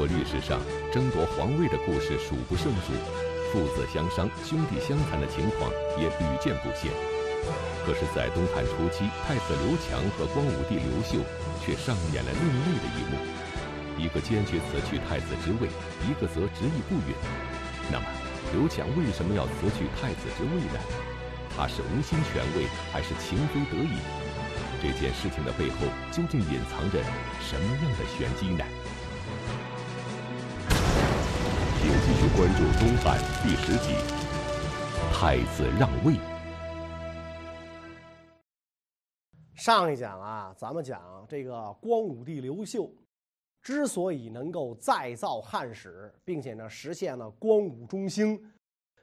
国历史上争夺皇位的故事数不胜数，父子相伤、兄弟相残的情况也屡见不鲜。可是，在东汉初期，太子刘强和光武帝刘秀却上演了另类的一幕：一个坚决辞去太子之位，一个则执意不允。那么，刘强为什么要辞去太子之位呢？他是无心权位，还是情非得已？这件事情的背后究竟隐藏着什么样的玄机呢？关注《东汉》第十集《太子让位》。上一讲啊，咱们讲这个光武帝刘秀之所以能够再造汉室，并且呢实现了光武中兴，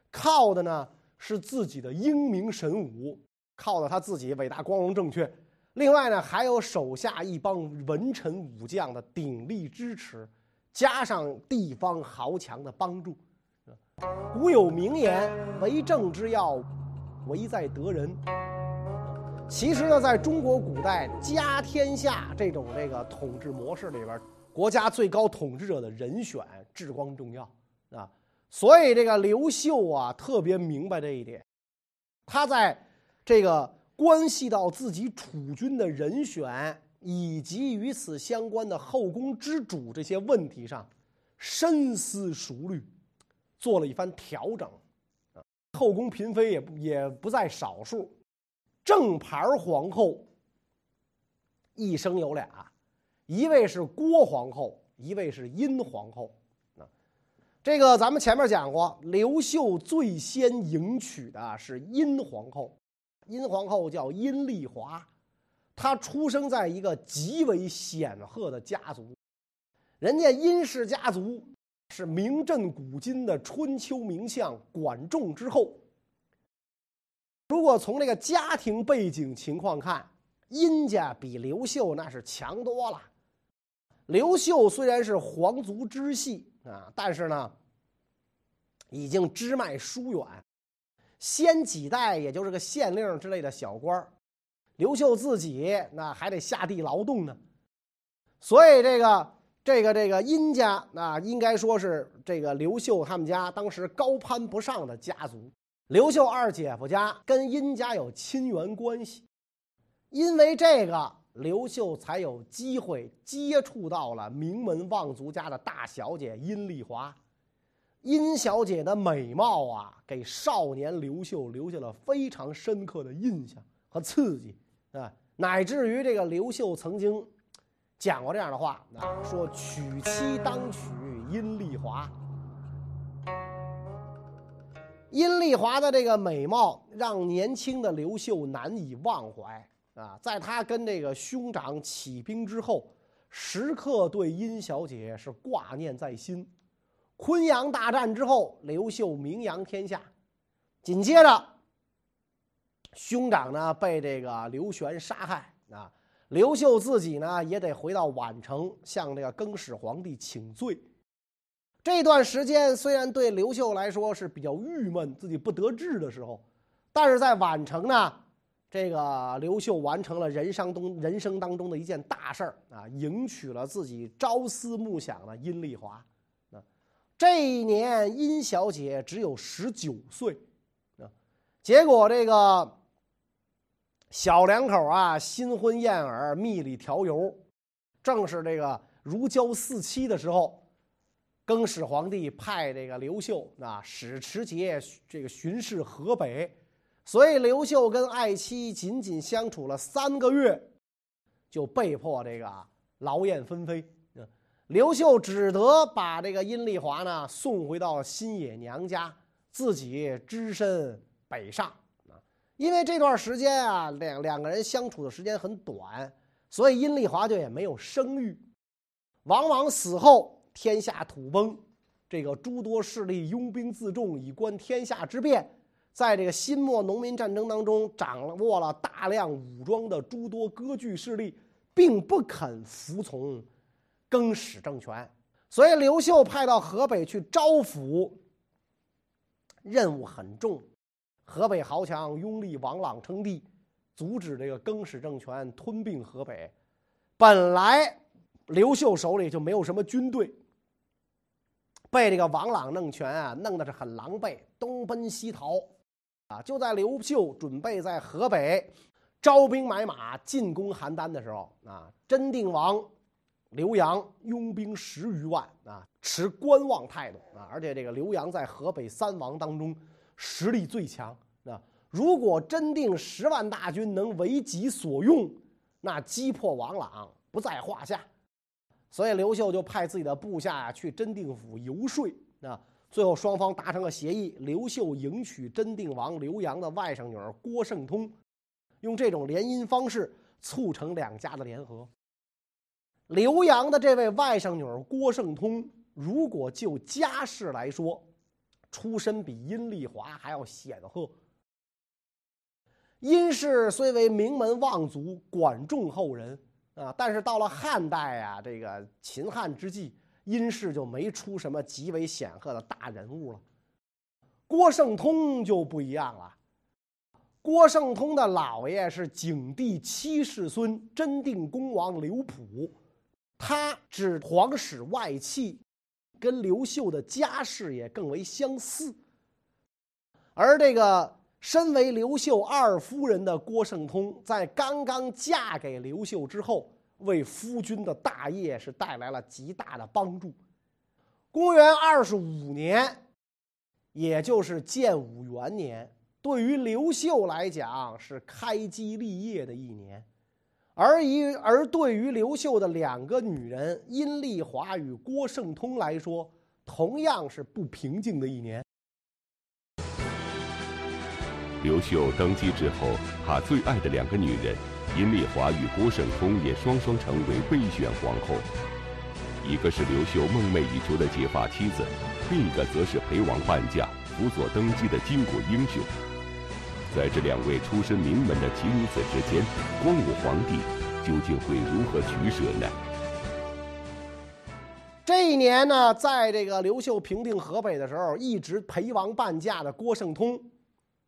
靠的呢是自己的英明神武，靠的他自己伟大光荣正确。另外呢，还有手下一帮文臣武将的鼎力支持，加上地方豪强的帮助。古有名言：“为政之要，唯在得人。”其实呢，在中国古代家天下这种这个统治模式里边，国家最高统治者的人选至关重要啊。所以这个刘秀啊，特别明白这一点，他在这个。关系到自己储君的人选以及与此相关的后宫之主这些问题上，深思熟虑，做了一番调整。后宫嫔妃也不也不在少数，正牌皇后一生有俩，一位是郭皇后，一位是殷皇后。啊，这个咱们前面讲过，刘秀最先迎娶的是殷皇后。殷皇后叫殷丽华，他出生在一个极为显赫的家族，人家殷氏家族是名震古今的春秋名相管仲之后。如果从这个家庭背景情况看，殷家比刘秀那是强多了。刘秀虽然是皇族支系啊，但是呢，已经支脉疏远。先几代也就是个县令之类的小官儿刘秀自己那还得下地劳动呢，所以这个这个这个殷家那应该说是这个刘秀他们家当时高攀不上的家族。刘秀二姐夫家跟殷家有亲缘关系，因为这个刘秀才有机会接触到了名门望族家的大小姐殷丽华。殷小姐的美貌啊，给少年刘秀留下了非常深刻的印象和刺激啊，乃至于这个刘秀曾经讲过这样的话啊，说娶妻当娶殷丽华。殷丽华的这个美貌让年轻的刘秀难以忘怀啊，在他跟这个兄长起兵之后，时刻对殷小姐是挂念在心。昆阳大战之后，刘秀名扬天下。紧接着，兄长呢被这个刘玄杀害啊，刘秀自己呢也得回到宛城向这个更始皇帝请罪。这段时间虽然对刘秀来说是比较郁闷，自己不得志的时候，但是在宛城呢，这个刘秀完成了人生中人生当中的一件大事儿啊，迎娶了自己朝思暮想的殷丽华。这一年，殷小姐只有十九岁，啊，结果这个小两口啊，新婚燕尔，蜜里调油，正是这个如胶似漆的时候，更始皇帝派这个刘秀啊，使持节这个巡视河北，所以刘秀跟爱妻仅仅相处了三个月，就被迫这个劳燕分飞。刘秀只得把这个殷丽华呢送回到新野娘家，自己只身北上。因为这段时间啊，两两个人相处的时间很短，所以殷丽华就也没有生育。往往死后天下土崩，这个诸多势力拥兵自重以观天下之变，在这个新末农民战争当中掌握了大量武装的诸多割据势力，并不肯服从。更始政权，所以刘秀派到河北去招抚，任务很重。河北豪强拥立王朗称帝，阻止这个更始政权吞并河北。本来刘秀手里就没有什么军队，被这个王朗弄权啊，弄得是很狼狈，东奔西逃，啊，就在刘秀准备在河北招兵买马进攻邯郸的时候，啊，真定王刘阳拥兵十余万，啊，持观望态度，啊，而且这个刘阳在河北三王当中实力最强，啊，如果真定十万大军能为己所用，那击破王朗不在话下。所以刘秀就派自己的部下去真定府游说啊，最后双方达成了协议，刘秀迎娶真定王刘阳的外甥女儿郭圣通，用这种联姻方式促成两家的联合。刘阳的这位外甥女儿郭圣通，如果就家世来说，出身比阴丽华还要显赫。殷氏虽为名门望族，管仲后人。啊，但是到了汉代啊，这个秦汉之际，殷氏就没出什么极为显赫的大人物了。郭圣通就不一样了。郭圣通的姥爷是景帝七世孙真定公王刘普，他指皇室外戚，跟刘秀的家世也更为相似。而这个身为刘秀二夫人的郭圣通，在刚刚嫁给刘秀之后，为夫君的大业是带来了极大的帮助。公元二十五年，也就是建武元年，对于刘秀来讲是开基立业的一年，而一而对于刘秀的两个女人殷丽华与郭圣通来说，同样是不平静的一年。刘秀登基之后，他最爱的两个女人。殷丽华与郭圣通也双双成为备选皇后，一个是刘秀梦寐以求的结发妻子，另一个则是陪王伴驾、辅佐登基的巾帼英雄。在这两位出身名门的奇女子之间，光武皇帝究竟会如何取舍呢？这一年呢，在这个刘秀平定河北的时候，一直陪王伴驾的郭圣通，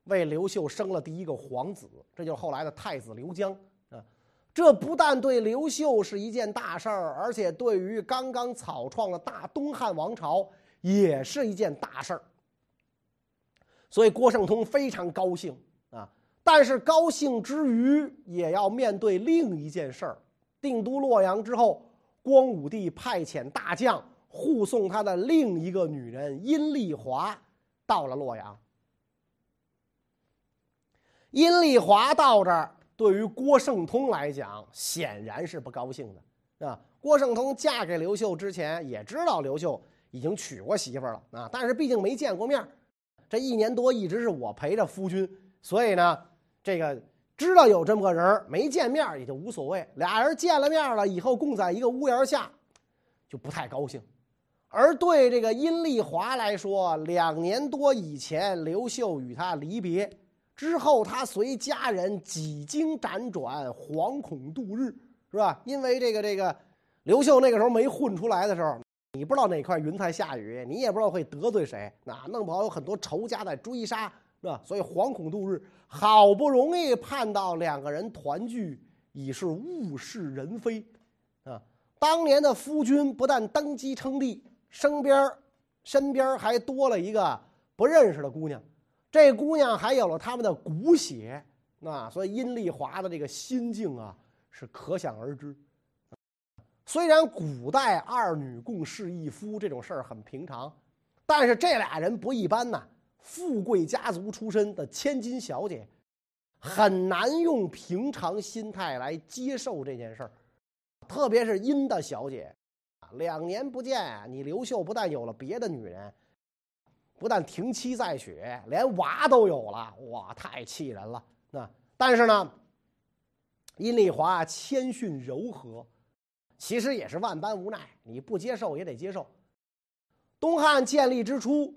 为刘秀生了第一个皇子，这就是后来的太子刘江。这不但对刘秀是一件大事儿，而且对于刚刚草创的大东汉王朝也是一件大事儿。所以郭圣通非常高兴，但是高兴之余也要面对另一件事儿。定都洛阳之后，光武帝派遣大将护送他的另一个女人阴丽华到了洛阳。阴丽华到这儿。对于郭圣通来讲，显然是不高兴的，啊。郭圣通嫁给刘秀之前，也知道刘秀已经娶过媳妇了，啊，但是毕竟没见过面这一年多一直是我陪着夫君，所以呢，这个知道有这么个人没见面也就无所谓。俩人见了面了以后，共在一个屋檐下，就不太高兴。而对这个殷丽华来说，两年多以前，刘秀与他离别。之后，他随家人几经辗转，惶恐度日，是吧？因为这个这个，刘秀那个时候没混出来的时候，你不知道哪块云彩下雨，你也不知道会得罪谁，那弄不好有很多仇家在追杀，是吧？所以惶恐度日，好不容易盼到两个人团聚，已是物是人非，啊！当年的夫君不但登基称帝，身边身边还多了一个不认识的姑娘。这姑娘还有了他们的骨血，那所以殷丽华的这个心境啊是可想而知。虽然古代二女共侍一夫这种事儿很平常，但是这俩人不一般呐，富贵家族出身的千金小姐，很难用平常心态来接受这件事儿。特别是殷的小姐，两年不见，你刘秀不但有了别的女人。不但停妻再娶，连娃都有了，哇，太气人了！那但是呢，殷丽华谦逊柔和，其实也是万般无奈，你不接受也得接受。东汉建立之初，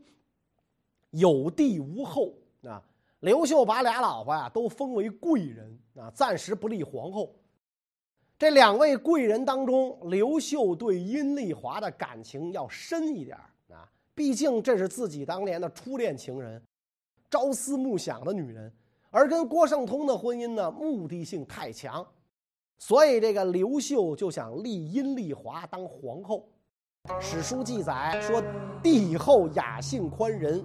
有帝无后啊，刘秀把俩老婆呀都封为贵人啊，暂时不立皇后。这两位贵人当中，刘秀对殷丽华的感情要深一点啊毕竟这是自己当年的初恋情人，朝思暮想的女人，而跟郭圣通的婚姻呢，目的性太强，所以这个刘秀就想立殷丽华当皇后。史书记载说，帝后雅性宽仁，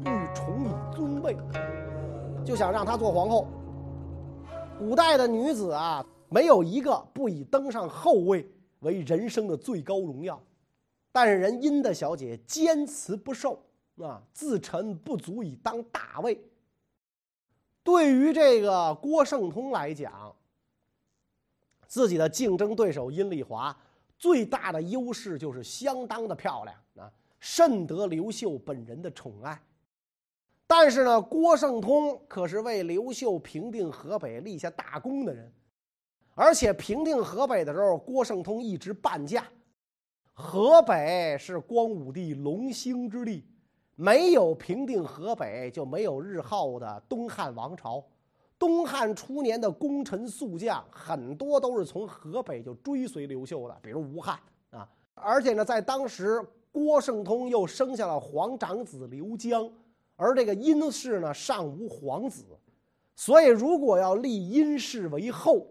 欲宠以尊位，就想让她做皇后。古代的女子啊，没有一个不以登上后位为人生的最高荣耀。但是人殷的小姐坚持不受啊，自陈不足以当大位。对于这个郭圣通来讲，自己的竞争对手阴丽华最大的优势就是相当的漂亮啊，甚得刘秀本人的宠爱。但是呢，郭圣通可是为刘秀平定河北立下大功的人，而且平定河北的时候，郭圣通一直半价。河北是光武帝隆兴之地，没有平定河北，就没有日后的东汉王朝。东汉初年的功臣宿将很多都是从河北就追随刘秀的，比如吴汉啊。而且呢，在当时，郭圣通又生下了皇长子刘江，而这个殷氏呢尚无皇子，所以如果要立殷氏为后，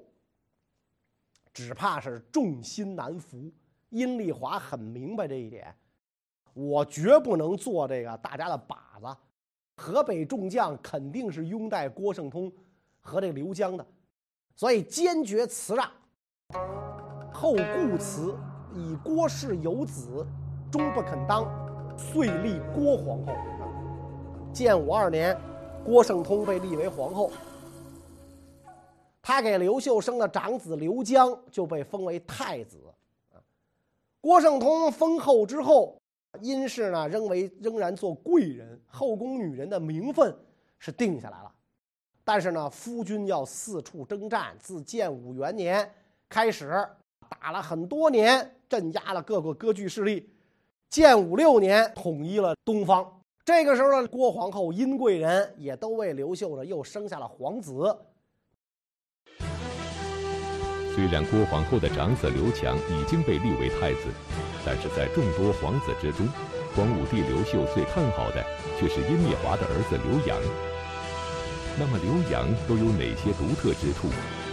只怕是众心难服。殷丽华很明白这一点，我绝不能做这个大家的靶子。河北众将肯定是拥戴郭圣通和这个刘江的，所以坚决辞让。后故辞，以郭氏有子，终不肯当，遂立郭皇后。建武二年，郭圣通被立为皇后，他给刘秀生的长子刘江就被封为太子。郭圣通封后之后，殷氏呢仍为仍然做贵人，后宫女人的名分是定下来了。但是呢，夫君要四处征战，自建武元年开始打了很多年，镇压了各个割据势力。建武六年统一了东方。这个时候呢，郭皇后殷贵人也都为刘秀呢又生下了皇子。虽然郭皇后的长子刘强已经被立为太子，但是在众多皇子之中，光武帝刘秀最看好的却是殷丽华的儿子刘阳。那么刘阳都有哪些独特之处？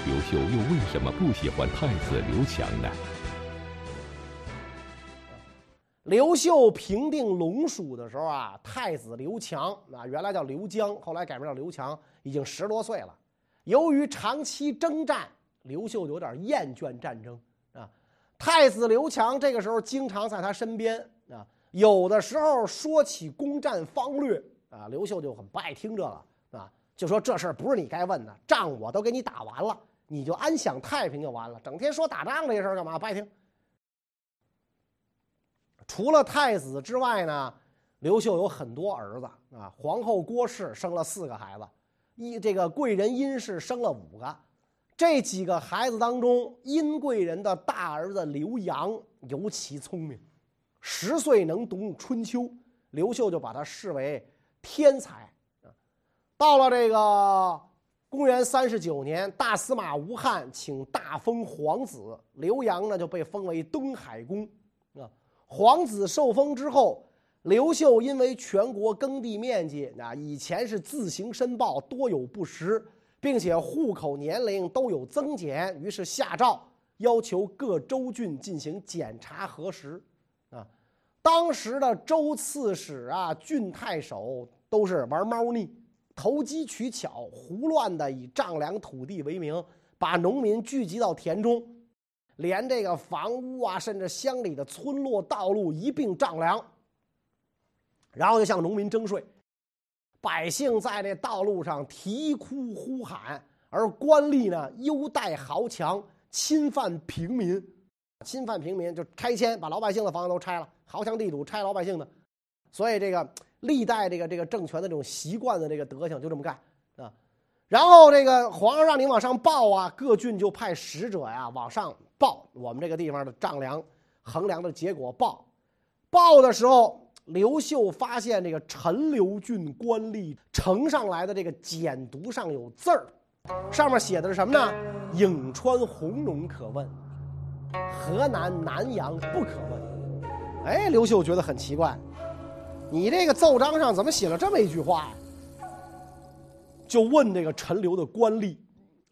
刘秀又为什么不喜欢太子刘强呢？刘秀平定龙蜀的时候啊，太子刘强啊，原来叫刘江，后来改名叫刘强，已经十多岁了。由于长期征战。刘秀有点厌倦战争啊，太子刘强这个时候经常在他身边啊，有的时候说起攻战方略啊，刘秀就很不爱听这个啊，就说这事儿不是你该问的，仗我都给你打完了，你就安享太平就完了，整天说打仗这事儿干嘛？不爱听。除了太子之外呢，刘秀有很多儿子啊，皇后郭氏生了四个孩子，一这个贵人殷氏生了五个。这几个孩子当中，殷贵人的大儿子刘阳尤其聪明，十岁能读《春秋》，刘秀就把他视为天才啊。到了这个公元三十九年，大司马吴汉请大封皇子，刘阳呢就被封为东海公。皇子受封之后，刘秀因为全国耕地面积啊以前是自行申报，多有不实。并且户口年龄都有增减，于是下诏要求各州郡进行检查核实。啊，当时的州刺史啊、郡太守都是玩猫腻、投机取巧、胡乱的以丈量土地为名，把农民聚集到田中，连这个房屋啊，甚至乡里的村落道路一并丈量，然后就向农民征税。百姓在这道路上啼哭呼喊，而官吏呢优待豪强，侵犯平民，侵犯平民就拆迁，把老百姓的房子都拆了，豪强地主拆老百姓的，所以这个历代这个这个政权的这种习惯的这个德行就这么干啊。然后这个皇上让你往上报啊，各郡就派使者呀往上报我们这个地方的丈量衡量的结果报，报的时候。刘秀发现这个陈留郡官吏呈上来的这个简牍上有字儿，上面写的是什么呢？颍川弘农可问，河南南阳不可问。哎，刘秀觉得很奇怪，你这个奏章上怎么写了这么一句话呀？就问这个陈留的官吏，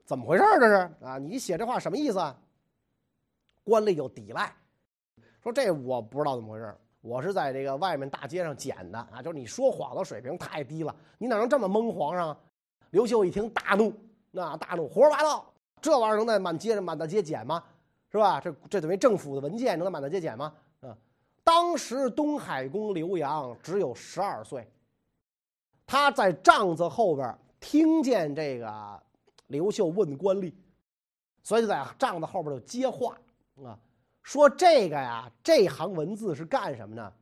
怎么回事儿这是啊？你写这话什么意思啊？官吏就抵赖，说这我不知道怎么回事我是在这个外面大街上捡的啊，就是你说谎的水平太低了，你哪能这么蒙皇上？刘秀一听大怒，那大怒，胡说八道，这玩意儿能在满街上满大街捡吗？是吧？这这等于政府的文件能在满大街捡吗？啊，当时东海公刘洋只有十二岁，他在帐子后边听见这个刘秀问官吏，所以就在帐子后边就接话啊，说这个呀，这行文字是干什么呢？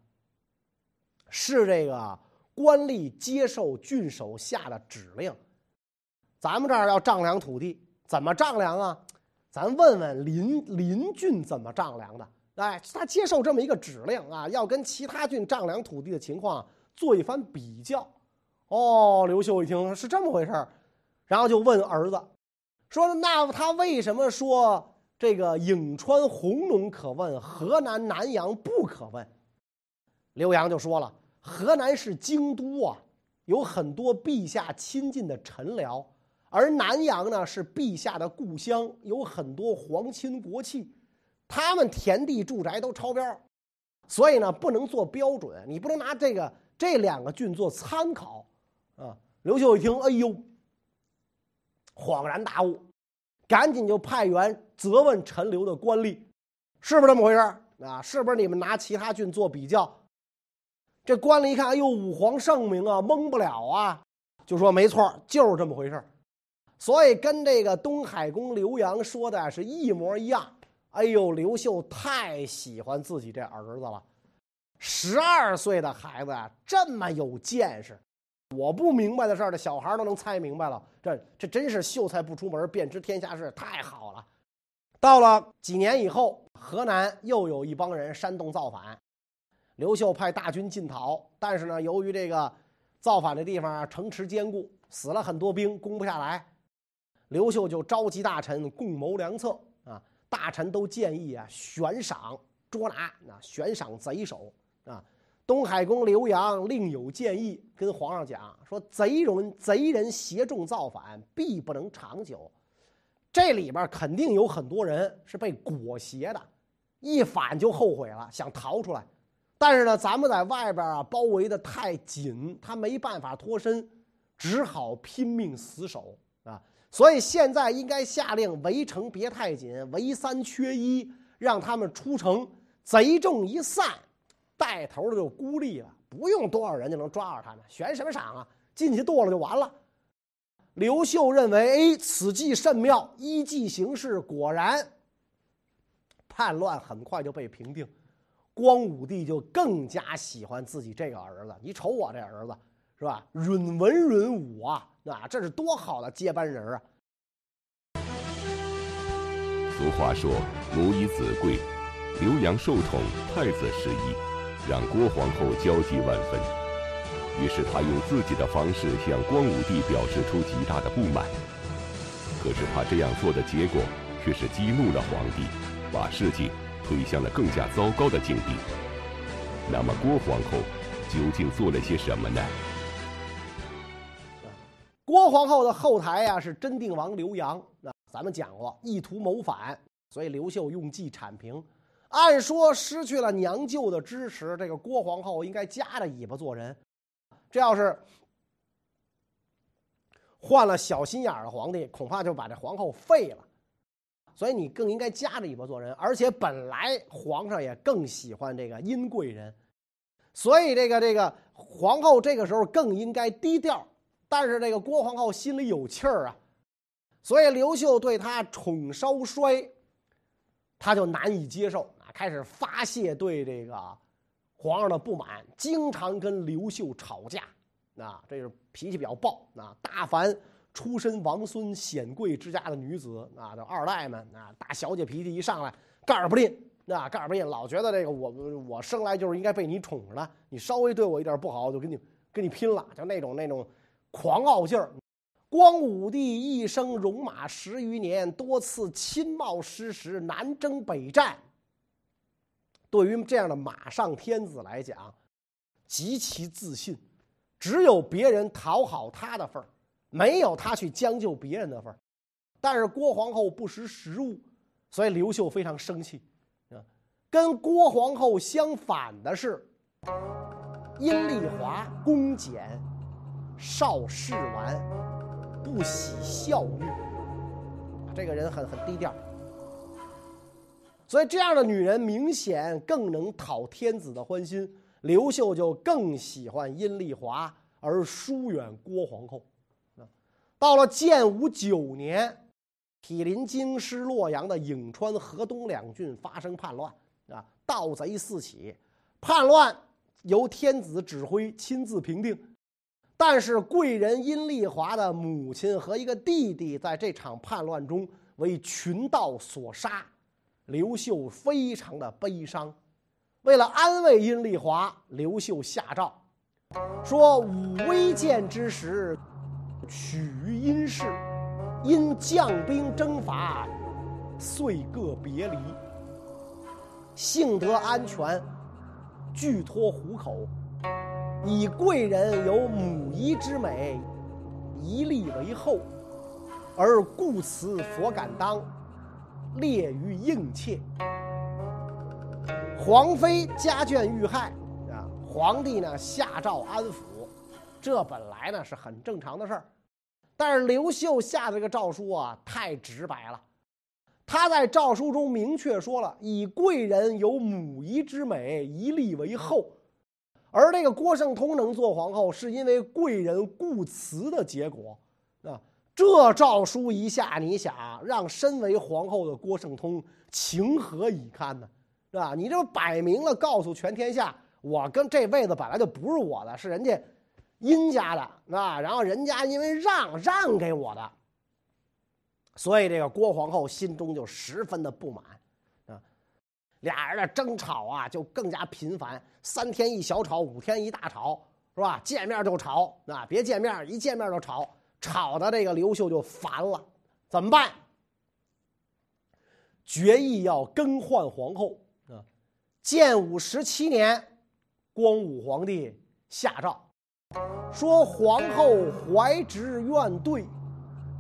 是这个官吏接受郡守下的指令。咱们这儿要丈量土地，怎么丈量啊？咱问问邻邻郡怎么丈量的？哎，他接受这么一个指令啊，要跟其他郡丈量土地的情况做一番比较。哦，刘秀一听是这么回事儿，然后就问儿子，说：“那他为什么说这个颍川弘农可问，河南南阳不可问？”刘洋就说了：“河南是京都啊，有很多陛下亲近的臣僚。”而南阳呢是陛下的故乡，有很多皇亲国戚，他们田地住宅都超标，所以呢不能做标准，你不能拿这个这两个郡做参考啊。刘秀一听，哎呦，恍然大悟，赶紧就派员责问陈留的官吏，是不是这么回事啊？是不是你们拿其他郡做比较？这官吏一看，哎呦，武皇圣明啊，蒙不了啊，就说没错，就是这么回事所以跟这个东海公刘洋说的是一模一样。哎呦，刘秀太喜欢自己这儿子了，十二岁的孩子啊，这么有见识，我不明白的事儿，这小孩都能猜明白了。这这真是秀才不出门便知天下事，太好了。到了几年以后，河南又有一帮人煽动造反，刘秀派大军进讨，但是呢，由于这个造反的地方城池坚固，死了很多兵，攻不下来。刘秀就召集大臣共谋良策啊！大臣都建议啊，悬赏捉拿，啊，悬赏贼首啊！东海公刘洋另有建议，跟皇上讲说：贼人贼人挟众造反，必不能长久。这里边肯定有很多人是被裹挟的，一反就后悔了，想逃出来。但是呢，咱们在外边啊，包围的太紧，他没办法脱身，只好拼命死守啊！所以现在应该下令围城别太紧，围三缺一，让他们出城。贼众一散，带头的就孤立了，不用多少人就能抓着他们。悬什么赏啊？进去剁了就完了。刘秀认为，哎，此计甚妙，依计行事，果然叛乱很快就被平定。光武帝就更加喜欢自己这个儿子。你瞅我这儿子，是吧？允文允武啊。啊，这是多好的接班人啊！俗话说“母以子贵”，刘洋受宠，太子失意，让郭皇后焦急万分。于是他用自己的方式向光武帝表示出极大的不满。可是她这样做的结果，却是激怒了皇帝，把事情推向了更加糟糕的境地。那么郭皇后究竟做了些什么呢？郭皇后的后台呀是真定王刘洋，那咱们讲过，意图谋反，所以刘秀用计铲平。按说失去了娘舅的支持，这个郭皇后应该夹着尾巴做人。这要是换了小心眼的皇帝，恐怕就把这皇后废了。所以你更应该夹着尾巴做人，而且本来皇上也更喜欢这个殷贵人，所以这个这个皇后这个时候更应该低调。但是这个郭皇后心里有气儿啊，所以刘秀对她宠稍衰，她就难以接受，开始发泄对这个皇上的不满，经常跟刘秀吵架啊，这是脾气比较暴啊。大凡出身王孙显贵之家的女子啊，这二代们啊，大小姐脾气一上来，盖儿不吝啊，盖儿不吝，老觉得这个我我生来就是应该被你宠着的，你稍微对我一点不好，我就跟你跟你拼了，就那种那种。狂傲劲儿，光武帝一生戎马十余年，多次亲冒失时，南征北战。对于这样的马上天子来讲，极其自信，只有别人讨好他的份儿，没有他去将就别人的份儿。但是郭皇后不识时务，所以刘秀非常生气，啊，跟郭皇后相反的是，阴丽华恭俭，少事玩，不喜孝女。这个人很很低调，所以这样的女人明显更能讨天子的欢心。刘秀就更喜欢阴丽华，而疏远郭皇后。到了建武九年，毗邻京师洛阳的颍川、河东两郡发生叛乱，啊，盗贼四起，叛乱由天子指挥亲自平定，但是贵人阴丽华的母亲和一个弟弟在这场叛乱中为群盗所杀，刘秀非常的悲伤。为了安慰阴丽华，刘秀下诏说：“武威建之时。”取于阴氏，因将兵征伐，遂各别离。幸得安全，俱托虎口。以贵人有母仪之美，一立为后，而故此所敢当，列于应妾。皇妃家眷遇害啊，皇帝呢下诏安抚，这本来呢是很正常的事儿。但是刘秀下这个诏书啊，太直白了。他在诏书中明确说了，以贵人有母仪之美，一立为后。而这个郭圣通能做皇后，是因为贵人故辞的结果。啊，这诏书一下，你想让身为皇后的郭圣通情何以堪呢？是吧？你这摆明了告诉全天下，我跟这位子本来就不是我的，是人家。殷家的啊，然后人家因为让让给我的，所以这个郭皇后心中就十分的不满啊，俩人的争吵啊就更加频繁，三天一小吵，五天一大吵，是吧？见面就吵啊，别见面，一见面就吵，吵的这个刘秀就烦了，怎么办？决意要更换皇后啊！建武十七年，光武皇帝下诏。说皇后怀直怨怼，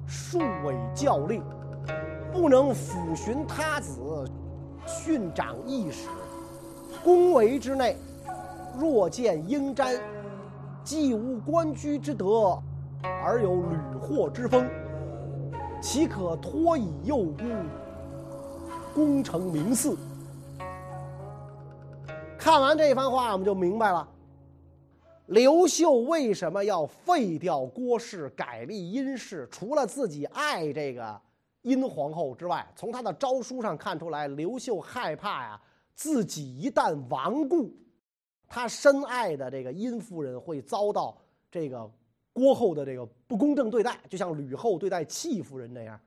数违教令，不能抚循他子，训长义史。宫闱之内，若见应瞻，既无官居之德，而有屡获之风，岂可托以幼孤，功成名嗣？看完这番话，我们就明白了。刘秀为什么要废掉郭氏，改立殷氏？除了自己爱这个殷皇后之外，从他的诏书上看出来，刘秀害怕呀，自己一旦亡故，他深爱的这个殷夫人会遭到这个郭后的这个不公正对待，就像吕后对待戚夫人那样，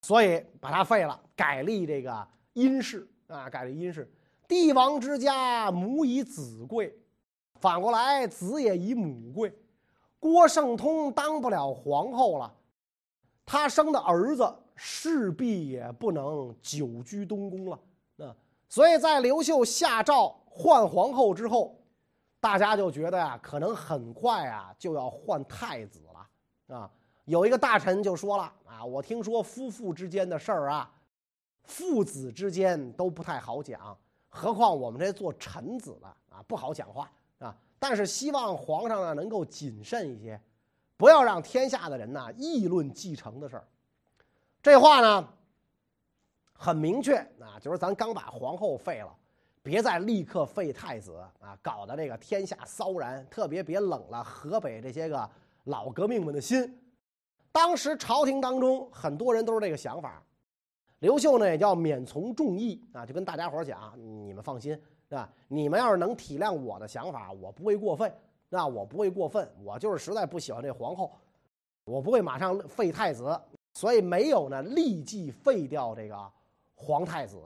所以把他废了，改立这个殷氏啊，改立殷氏。帝王之家，母以子贵。反过来，子也以母贵。郭圣通当不了皇后了，他生的儿子势必也不能久居东宫了。啊，所以在刘秀下诏换皇后之后，大家就觉得呀，可能很快啊就要换太子了。啊，有一个大臣就说了：“啊，我听说夫妇之间的事儿啊，父子之间都不太好讲，何况我们这做臣子的啊，不好讲话啊。”但是希望皇上呢能够谨慎一些，不要让天下的人呢议论继承的事儿。这话呢很明确啊，就是咱刚把皇后废了，别再立刻废太子啊，搞得这个天下骚然，特别别冷了河北这些个老革命们的心。当时朝廷当中很多人都是这个想法，刘秀呢也叫免从众议啊，就跟大家伙讲，你们放心。是吧？你们要是能体谅我的想法，我不会过分，那我不会过分，我就是实在不喜欢这皇后，我不会马上废太子，所以没有呢立即废掉这个皇太子。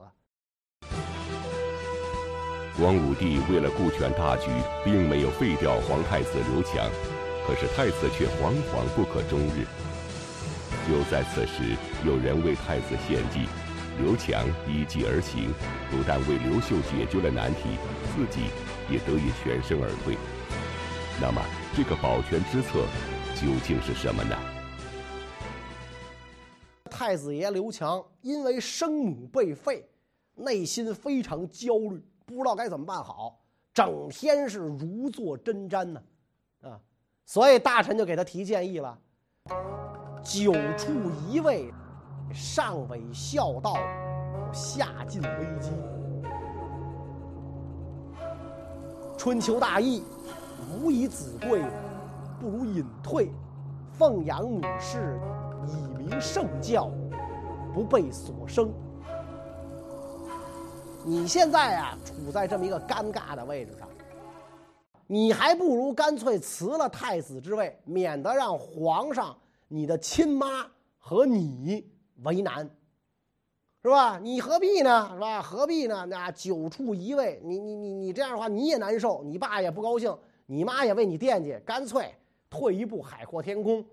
光武帝为了顾全大局，并没有废掉皇太子刘强，可是太子却惶惶不可终日。就在此时，有人为太子献计。刘强依计而行，不但为刘秀解决了难题，自己也得以全身而退。那么，这个保全之策究竟是什么呢？太子爷刘强因为生母被废，内心非常焦虑，不知道该怎么办好，整天是如坐针毡呢，啊，所以大臣就给他提建议了：久处一位，上为孝道，下尽危机。春秋大义，无以子贵，不如隐退，奉养母氏，以明圣教，不被所生。你现在啊，处在这么一个尴尬的位置上，你还不如干脆辞了太子之位，免得让皇上、你的亲妈和你为难，是吧？你何必呢？是吧？何必呢？那久处一位，你你你你这样的话，你也难受，你爸也不高兴，你妈也为你惦记，干脆退一步，海阔天空。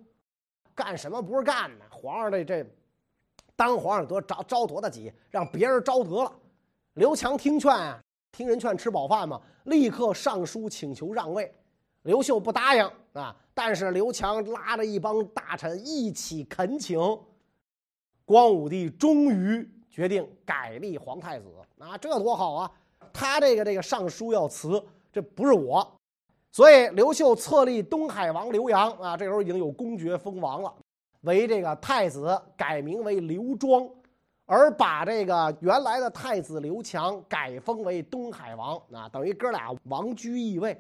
干什么不是干呢？皇上这这，当皇上得招招多大急，让别人招得了。刘强听劝啊，听人劝吃饱饭嘛，立刻上书请求让位。刘秀不答应啊，但是刘强拉着一帮大臣一起恳请。光武帝终于决定改立皇太子啊，这多好啊！他这个这个上书要辞，这不是我，所以刘秀册立东海王刘阳啊，这时候已经有公爵封王了，为这个太子，改名为刘庄。而把这个原来的太子刘强改封为东海王啊，等于哥俩王居易位。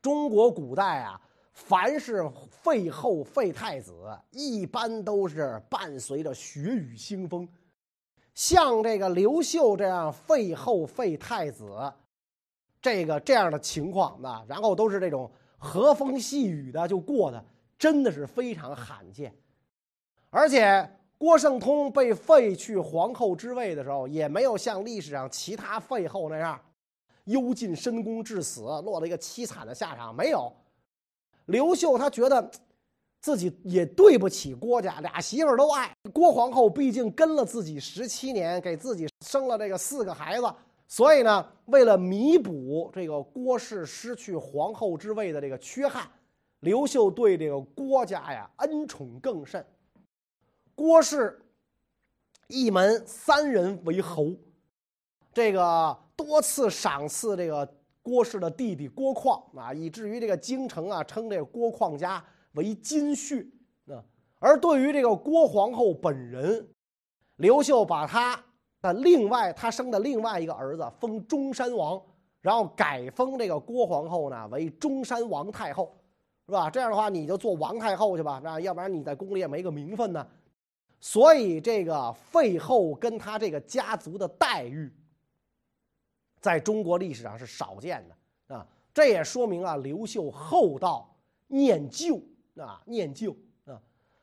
中国古代啊，凡是废后废太子，一般都是伴随着血雨腥风。像这个刘秀这样废后废太子，这个这样的情况啊，然后都是这种和风细雨的就过的，真的是非常罕见，而且。郭圣通被废去皇后之位的时候，也没有像历史上其他废后那样幽禁深宫致死，落了一个凄惨的下场。没有，刘秀他觉得自己也对不起郭家，俩媳妇都爱郭皇后，毕竟跟了自己十七年，给自己生了这个四个孩子，所以呢，为了弥补这个郭氏失去皇后之位的这个缺憾，刘秀对这个郭家呀恩宠更甚。郭氏一门三人为侯，这个多次赏赐这个郭氏的弟弟郭况啊，以至于这个京城啊称这个郭况家为金婿啊。而对于这个郭皇后本人，刘秀把他的另外他生的另外一个儿子封中山王，然后改封这个郭皇后呢为中山王太后，是吧？这样的话你就做王太后去吧，那要不然你在宫里也没个名分呢。所以，这个废后跟他这个家族的待遇，在中国历史上是少见的啊。这也说明啊，刘秀厚道、念旧啊，念旧啊。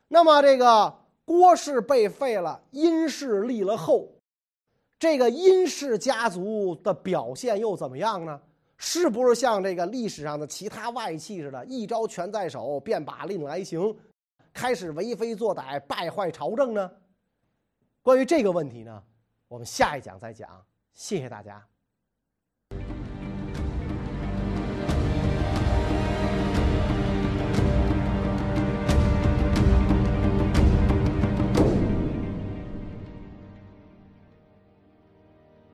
那么，这个郭氏被废了，殷氏立了后，这个殷氏家族的表现又怎么样呢？是不是像这个历史上的其他外戚似的，一招权在手，便把令来行？开始为非作歹，败坏朝政呢？关于这个问题呢，我们下一讲再讲。谢谢大家。